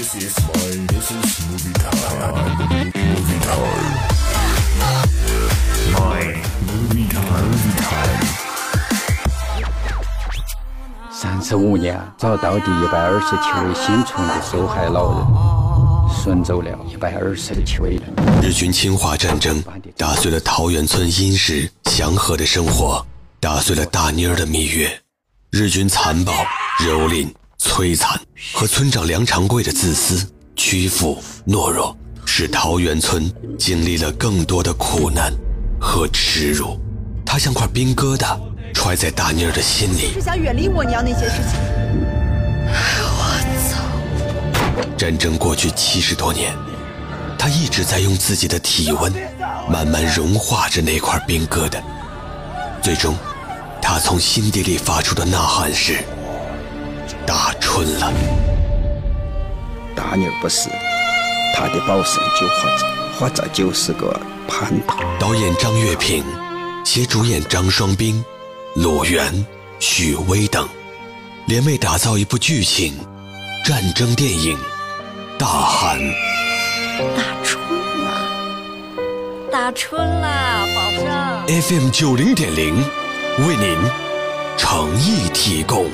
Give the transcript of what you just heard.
This is my, this is movie time. Movie time. My movie time. Movie time. 三十五年，找到第一百二十七位幸存的受害老人，顺走了一百二十七位人。日军侵华战争打碎了桃源村殷实祥和的生活，打碎了大妮儿的蜜月。日军残暴、蹂躏、摧残和村长梁长贵的自私、屈服、懦弱，使桃源村经历了更多的苦难和耻辱。他像块冰疙瘩，揣在大妮儿的心里。是想远离我娘那些事情。我操战争过去七十多年，他一直在用自己的体温慢慢融化着那块冰疙瘩。最终，他从心底里发出的呐喊是：“大春了。”大妞不是，她的保身就活着，活着就是个叛徒。导演张月平，携主演张双冰、鲁源、许巍等，联袂打造一部剧情战争电影《大寒》。大春了，大春了，保证。FM 九零点零为您诚意提供。